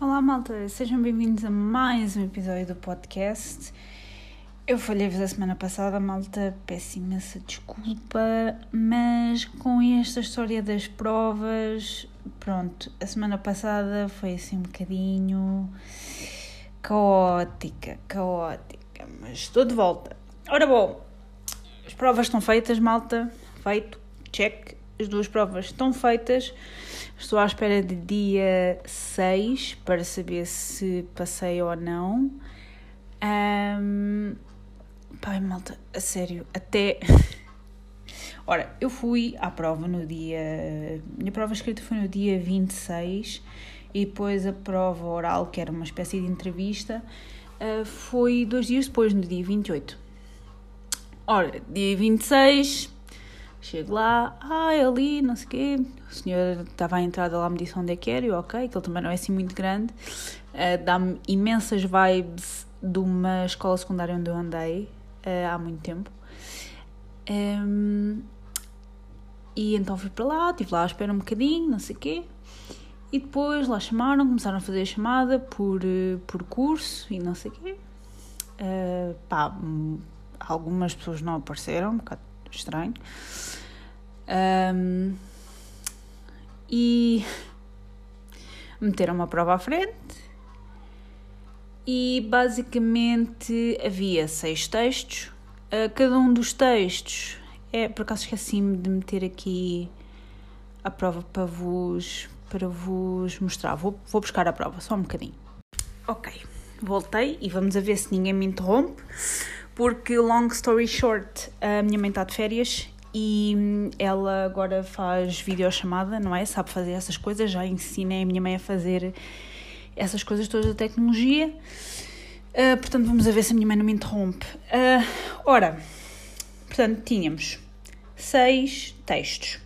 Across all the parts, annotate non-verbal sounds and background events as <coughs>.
Olá, malta, sejam bem-vindos a mais um episódio do podcast. Eu falhei-vos a semana passada, malta, peço imensa desculpa, mas com esta história das provas, pronto, a semana passada foi assim um bocadinho caótica, caótica, mas estou de volta. Ora bom, as provas estão feitas, malta, feito, check, as duas provas estão feitas. Estou à espera de dia 6 para saber se passei ou não. Um, pai, malta, a sério, até. <laughs> Ora, eu fui à prova no dia. Minha prova escrita foi no dia 26 e depois a prova oral, que era uma espécie de entrevista, ah, foi dois dias depois, no dia 28. Ora, dia 26 Chego lá, ai, ali, não sei o quê. O senhor estava à entrada lá, me disse onde é que era, e ok, que ele também não é assim muito grande. Uh, Dá-me imensas vibes de uma escola secundária onde eu andei uh, há muito tempo. Um, e então fui para lá, estive lá à espera um bocadinho, não sei o quê. E depois lá chamaram, começaram a fazer a chamada por, uh, por curso e não sei o quê. Uh, pá, algumas pessoas não apareceram, um bocado estranho. Um, e meteram uma prova à frente e basicamente havia seis textos. Uh, cada um dos textos é, por acaso esqueci-me de meter aqui a prova para vos, para vos mostrar. Vou, vou buscar a prova, só um bocadinho. Ok, voltei e vamos a ver se ninguém me interrompe, porque, long story short, a minha mãe está de férias e ela agora faz videochamada, não é? Sabe fazer essas coisas, já ensinei a minha mãe a fazer essas coisas todas da tecnologia. Uh, portanto, vamos ver se a minha mãe não me interrompe. Uh, ora, portanto, tínhamos seis textos,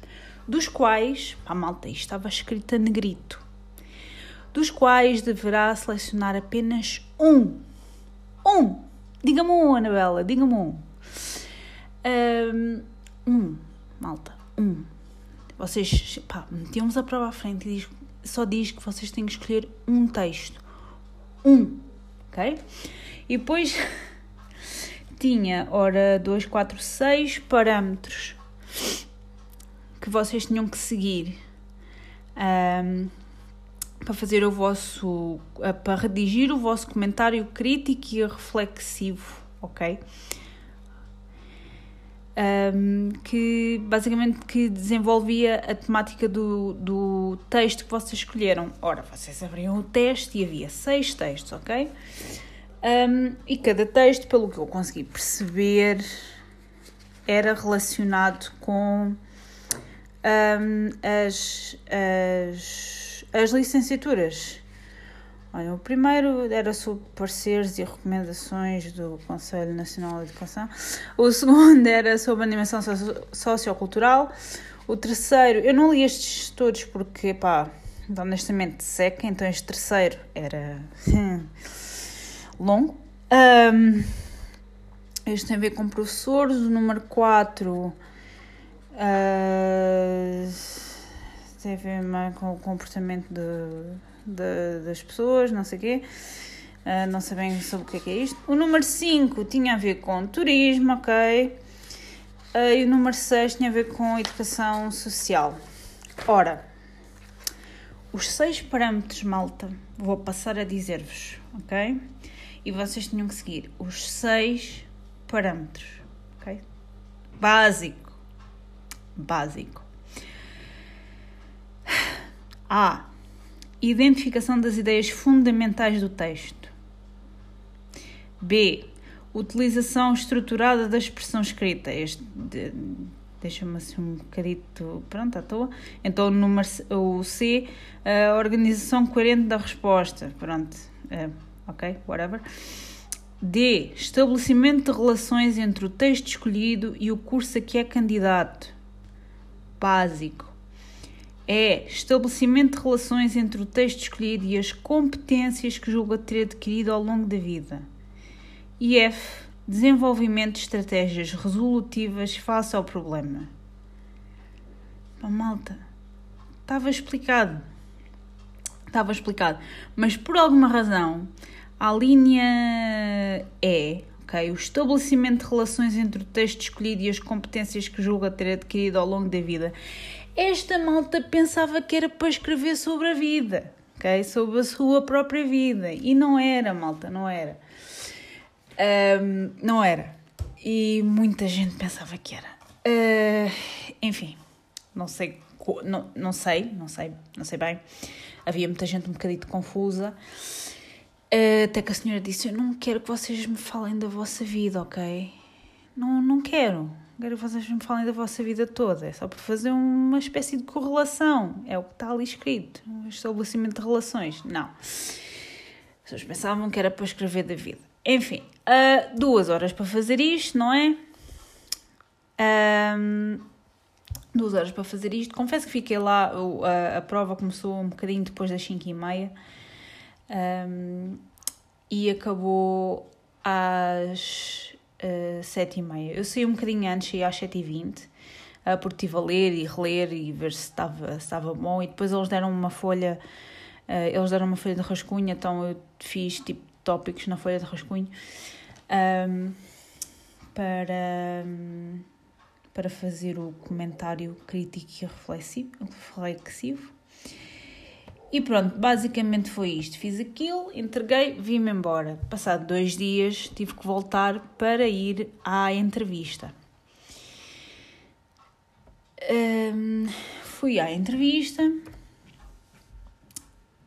dos quais, pá, malta, isto estava escrito a negrito, dos quais deverá selecionar apenas um. Um! Diga-me um, Anabela, diga-me um. um malta, um. Vocês, pá, metíamos a prova à frente e diz, só diz que vocês têm que escolher um texto. Um, ok? E depois <laughs> tinha, ora, 2, 4, 6 parâmetros que vocês tinham que seguir um, para fazer o vosso, para redigir o vosso comentário crítico e reflexivo, ok? um, que basicamente que desenvolvia a temática do, do texto que vocês escolheram. Ora, vocês abriam o teste e havia seis textos, ok? Um, e cada texto, pelo que eu consegui perceber, era relacionado com um, as, as, as licenciaturas Olha, o primeiro era sobre pareceres e recomendações do Conselho Nacional de Educação. O segundo <laughs> era sobre animação sociocultural. O terceiro, eu não li estes todos porque, pá, honestamente seca, então este terceiro era <laughs> longo. Um, este tem a ver com professores. O número 4 uh, tem a ver mais com o comportamento de de, das pessoas, não sei o quê. Uh, não sabem sobre o que é, que é isto. O número 5 tinha a ver com turismo, ok? Uh, e o número 6 tinha a ver com educação social. Ora, os seis parâmetros, malta, vou passar a dizer-vos, ok? E vocês tinham que seguir os seis parâmetros, ok? Básico. Básico. A. Identificação das ideias fundamentais do texto. B. Utilização estruturada da expressão escrita. Este de, deixa-me assim um bocadito pronto à toa. Então, o, o C, a organização coerente da resposta. Pronto, uh, ok, whatever. D. Estabelecimento de relações entre o texto escolhido e o curso a que é candidato. Básico é estabelecimento de relações entre o texto escolhido e as competências que julga ter adquirido ao longo da vida. E F. Desenvolvimento de estratégias resolutivas face ao problema. Pá, malta, estava explicado. estava explicado. Mas por alguma razão, a linha E, ok, o estabelecimento de relações entre o texto escolhido e as competências que julga ter adquirido ao longo da vida, esta malta pensava que era para escrever sobre a vida, ok? Sobre a sua própria vida. E não era, malta, não era. Um, não era. E muita gente pensava que era. Uh, enfim, não sei, não, não sei, não sei, não sei bem. Havia muita gente um bocadinho confusa. Uh, até que a senhora disse: Eu não quero que vocês me falem da vossa vida, ok? Não, não quero quero que vocês me falem da vossa vida toda. É só para fazer uma espécie de correlação. É o que está ali escrito. Um estabelecimento de relações. Não. As pessoas pensavam que era para escrever da vida. Enfim, uh, duas horas para fazer isto, não é? Um, duas horas para fazer isto. Confesso que fiquei lá, a, a prova começou um bocadinho depois das 5 e meia um, e acabou às uh, sete e meia. Eu saí um bocadinho antes, saí às sete e vinte, uh, porque estive a ler e reler e ver se estava, se estava bom. E depois eles deram uma folha, uh, eles deram uma folha de rascunho, então eu fiz tipo tópicos na folha de rascunho um, para, um, para fazer o comentário crítico e reflexivo. reflexivo. E pronto, basicamente foi isto. Fiz aquilo, entreguei, vim-me embora. Passado dois dias, tive que voltar para ir à entrevista. Um, fui à entrevista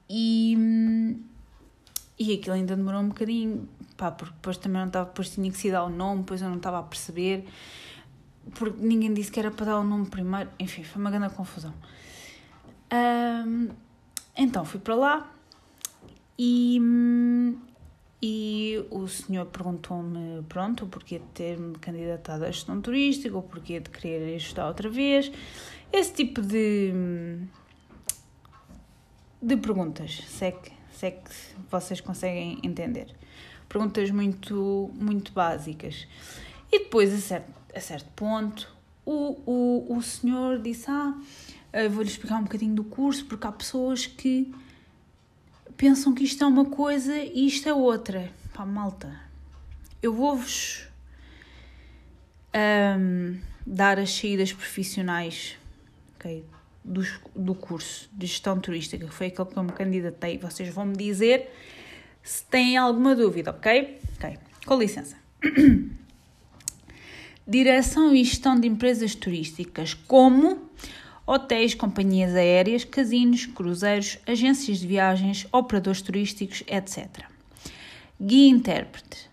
e, e aquilo ainda demorou um bocadinho, pá, porque depois também não estava, depois tinha que se dar o nome, depois eu não estava a perceber, porque ninguém disse que era para dar o nome primeiro, enfim, foi uma grande confusão. Um, então fui para lá e, e o senhor perguntou-me, pronto, o porquê de ter-me candidatado à gestão turística, o porquê de querer ajustar outra vez, esse tipo de, de perguntas, se é, que, se é que vocês conseguem entender. Perguntas muito, muito básicas. E depois, a certo, a certo ponto, o, o, o senhor disse, ah Vou-lhe explicar um bocadinho do curso, porque há pessoas que pensam que isto é uma coisa e isto é outra. Pá, malta, eu vou-vos um, dar as saídas profissionais okay, do, do curso de gestão turística, que foi aquele que eu me candidatei. Vocês vão me dizer se têm alguma dúvida, ok? Ok, com licença. <coughs> Direção e gestão de empresas turísticas, como hotéis, companhias aéreas, casinos, cruzeiros, agências de viagens, operadores turísticos, etc. Guia intérprete,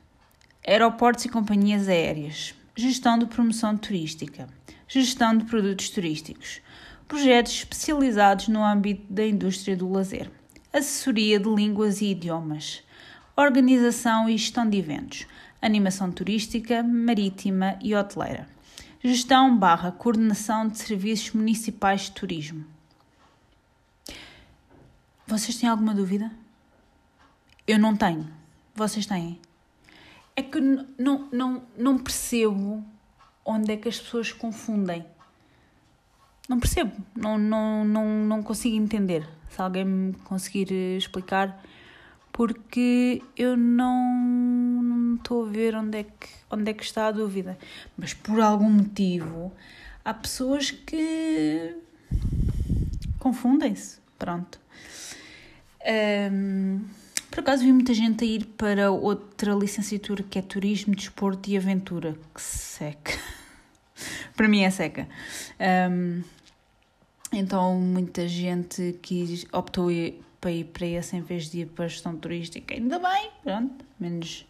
aeroportos e companhias aéreas, gestão de promoção turística, gestão de produtos turísticos, projetos especializados no âmbito da indústria do lazer, assessoria de línguas e idiomas, organização e gestão de eventos, animação turística, marítima e hoteleira Gestão barra coordenação de serviços municipais de turismo. Vocês têm alguma dúvida? Eu não tenho. Vocês têm? É que não, não, não percebo onde é que as pessoas confundem. Não percebo. Não, não, não, não consigo entender. Se alguém me conseguir explicar, porque eu não estou a ver onde é, que, onde é que está a dúvida. Mas por algum motivo há pessoas que confundem-se. Pronto. Um, por acaso vi muita gente a ir para outra licenciatura que é Turismo, Desporto e Aventura. Que seca. <laughs> para mim é seca. Um, então muita gente que optou para ir para esse em vez de ir para a gestão turística. Ainda bem, pronto, menos,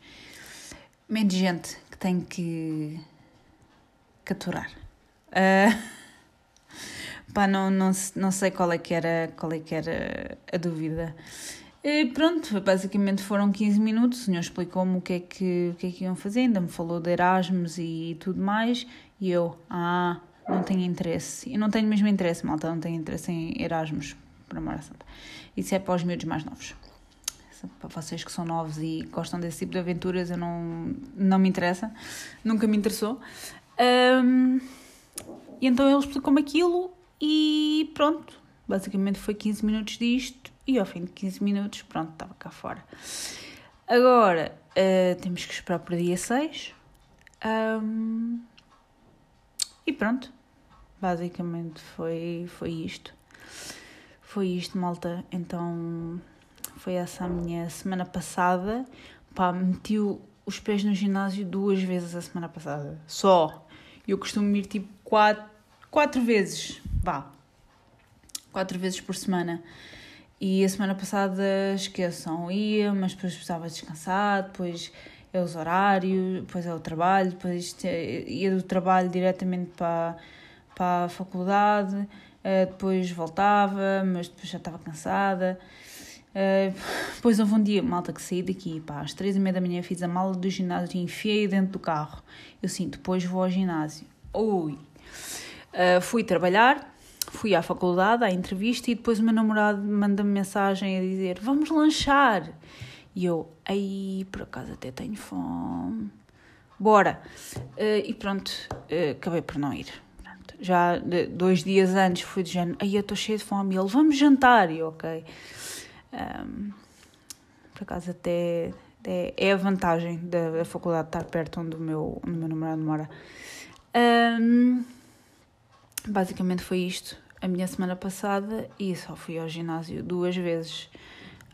menos gente que tem que capturar. Uh, <laughs> pá, não, não, não sei qual é que era, qual é que era a dúvida. E pronto, basicamente foram 15 minutos, o senhor explicou-me o que, é que, o que é que iam fazer, ainda me falou de Erasmus e tudo mais, e eu, ah, não tenho interesse. E não tenho mesmo interesse, malta, não tenho interesse em Erasmus, por amor a santa. Isso é para os miúdos mais novos. Para vocês que são novos e gostam desse tipo de aventuras, eu não, não me interessa, nunca me interessou. Um, e então ele explicou-me aquilo e pronto, basicamente foi 15 minutos disto e ao fim de 15 minutos, pronto, estava cá fora. Agora, uh, temos que esperar para dia 6. Um, e pronto, basicamente foi, foi isto. Foi isto, malta. Então, foi essa a minha semana passada. Pá, meti os pés no ginásio duas vezes a semana passada. Só. Eu costumo ir tipo quatro, quatro vezes. Vá. Quatro vezes por semana. E a semana passada, esqueçam, ia, mas depois precisava descansar, depois é os horários, depois é o trabalho, depois ia do trabalho diretamente para, para a faculdade, eh, depois voltava, mas depois já estava cansada. Depois houve um dia, malta, que saí daqui, pá, às três e meia da manhã fiz a mala do ginásio e enfiei dentro do carro. Eu sim, depois vou ao ginásio. Ui! Uh, fui trabalhar, fui à faculdade, à entrevista e depois o meu namorado manda-me mensagem a dizer vamos lanchar. E eu, aí, por acaso até tenho fome. Bora! Uh, e pronto, acabei por não ir já dois dias antes fui de género, aí eu estou cheia de fome, ele, vamos jantar, e ok. Um, por acaso até, até, é a vantagem da, da, faculdade estar perto onde o meu, onde o meu namorado mora. Um, basicamente foi isto a minha semana passada e só fui ao ginásio duas vezes.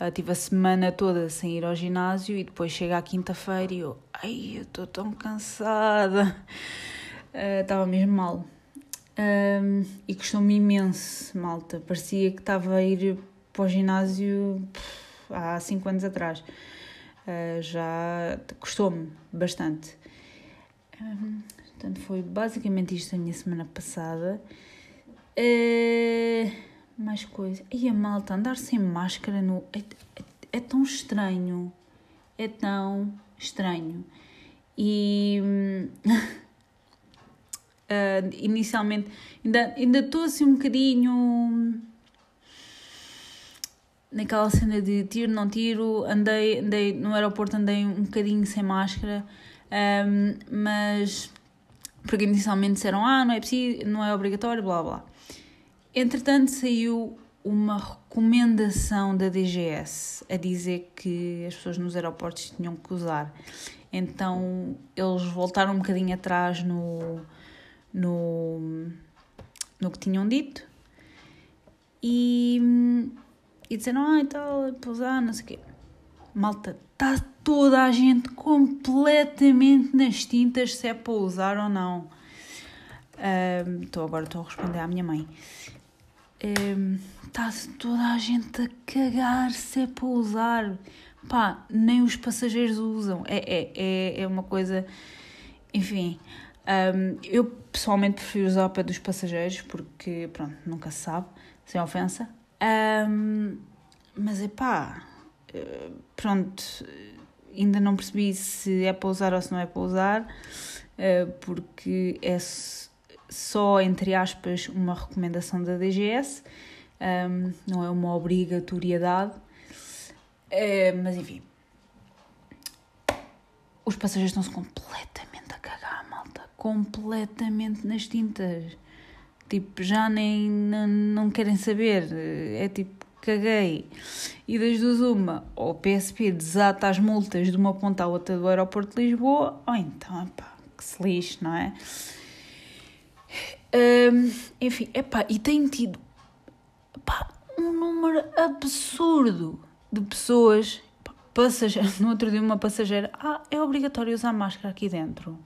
Uh, tive a semana toda sem ir ao ginásio e depois chega à quinta-feira e eu, ai, eu estou tão cansada. Estava uh, mesmo mal. Um, e custou-me imenso, malta. Parecia que estava a ir para o ginásio há 5 anos atrás. Uh, já custou-me bastante. Um, portanto, foi basicamente isto a minha semana passada. Uh, mais coisa. E a malta, andar sem máscara no. É, é, é tão estranho. É tão estranho. E. Uh, <laughs> inicialmente ainda ainda estou assim um bocadinho naquela cena de tiro não tiro andei andei no aeroporto andei um bocadinho sem máscara. Um, mas porque inicialmente disseram ah não é preciso não é obrigatório blá blá. Entretanto saiu uma recomendação da DGS a dizer que as pessoas nos aeroportos tinham que usar. Então eles voltaram um bocadinho atrás no no, no que tinham dito. E, e disseram, ah, e tal, pousar, não sei o quê. Malta, está toda a gente completamente nas tintas se é para usar ou não. Estou um, agora estou a responder à minha mãe. Está um, toda a gente a cagar se é para usar. Pá, nem os passageiros usam. É, é, é, é uma coisa. Enfim. Um, eu pessoalmente prefiro usar o pé dos passageiros porque, pronto, nunca se sabe, sem ofensa. Um, mas é pá, eh, pronto, ainda não percebi se é para usar ou se não é para usar, eh, porque é só, entre aspas, uma recomendação da DGS, um, não é uma obrigatoriedade. Eh, mas enfim, os passageiros estão-se completamente completamente nas tintas. Tipo, já nem não, não querem saber. É tipo, caguei. E das duas, uma, ou o PSP desata as multas de uma ponta à outra do aeroporto de Lisboa, ou então, pá, que se lixe, não é? Um, enfim, epá, e tem tido epá, um número absurdo de pessoas, passageiros, <laughs> no outro dia uma passageira, ah, é obrigatório usar máscara aqui dentro.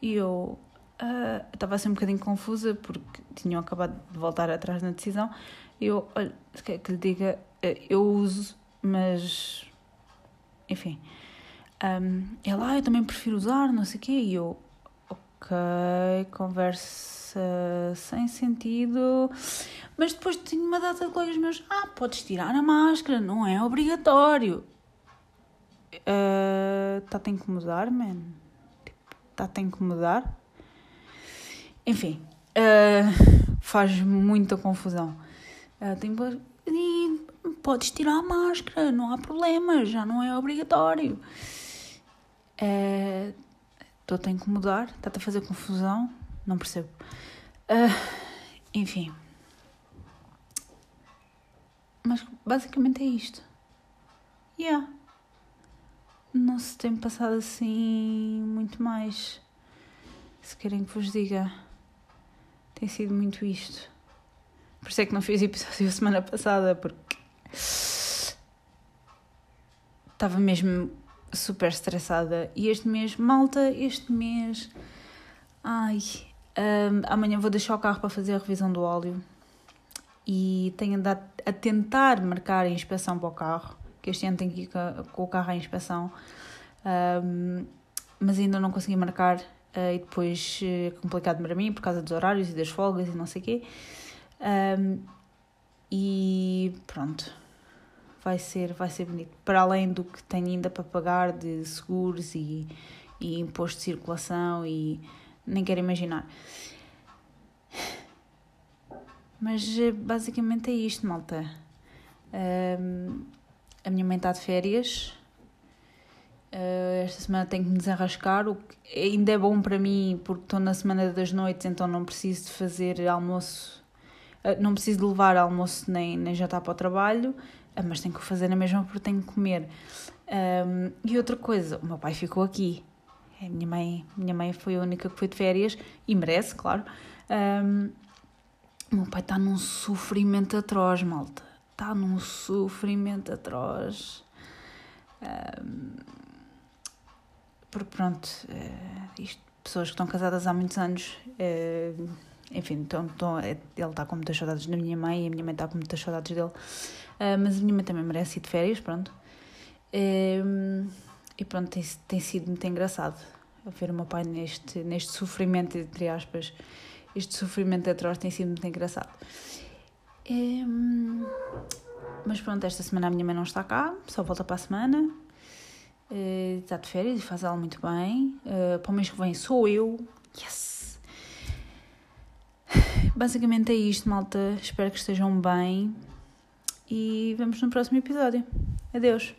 E eu uh, estava assim um bocadinho confusa porque tinham acabado de voltar atrás na decisão. Eu, olha, quer que lhe diga, uh, eu uso, mas enfim. Um, ela, ah, eu também prefiro usar, não sei o quê. E eu, ok, conversa sem sentido. Mas depois tenho uma data de colegas meus, ah, podes tirar a máscara, não é obrigatório. Está uh, a te incomodar, man? está a incomodar. Enfim, uh, faz muita confusão. Uh, tem, e podes tirar a máscara, não há problema, já não é obrigatório. Estou-te uh, a incomodar, está-te a fazer confusão, não percebo. Enfim. mas basicamente é isto. Yeah. Não se tem passado assim muito mais. Se querem que vos diga, tem sido muito isto. Por isso é que não fiz episódio <laughs> semana passada, porque estava mesmo super estressada. E este mês, malta, este mês. Ai, um, amanhã vou deixar o carro para fazer a revisão do óleo e tenho andado a tentar marcar a inspeção para o carro, que este ano tenho que ir com o carro à inspeção, um, mas ainda não consegui marcar uh, e depois é complicado para mim por causa dos horários e das folgas e não sei o quê. Um, e pronto, vai ser, vai ser bonito. Para além do que tenho ainda para pagar de seguros e, e imposto de circulação e nem quero imaginar. Mas eh, basicamente é isto, malta. Um, a minha mãe está de férias. Uh, esta semana tenho que me desenrascar, o que ainda é bom para mim porque estou na semana das noites, então não preciso de fazer almoço, uh, não preciso de levar almoço nem, nem jantar para o trabalho, uh, mas tenho que fazer na mesma porque tenho que comer. Um, e outra coisa, o meu pai ficou aqui. A minha mãe, minha mãe foi a única que foi de férias e merece, claro. Um, o meu pai está num sofrimento atroz, malta. Está num sofrimento atroz. Um, porque pronto, uh, isto, pessoas que estão casadas há muitos anos, uh, enfim, estão, estão, ele está com muitas saudades da minha mãe e a minha mãe está com muitas saudades dele. Uh, mas a minha mãe também merece ir de férias, pronto. e pronto, tem, tem sido muito engraçado ver o meu pai neste, neste sofrimento, entre aspas, este sofrimento atroz tem sido muito engraçado. Mas pronto, esta semana a minha mãe não está cá, só volta para a semana. Está de férias e faz ela muito bem. É, para o mês que vem sou eu. Yes! Basicamente é isto, malta. Espero que estejam bem. E vemos no próximo episódio. Adeus!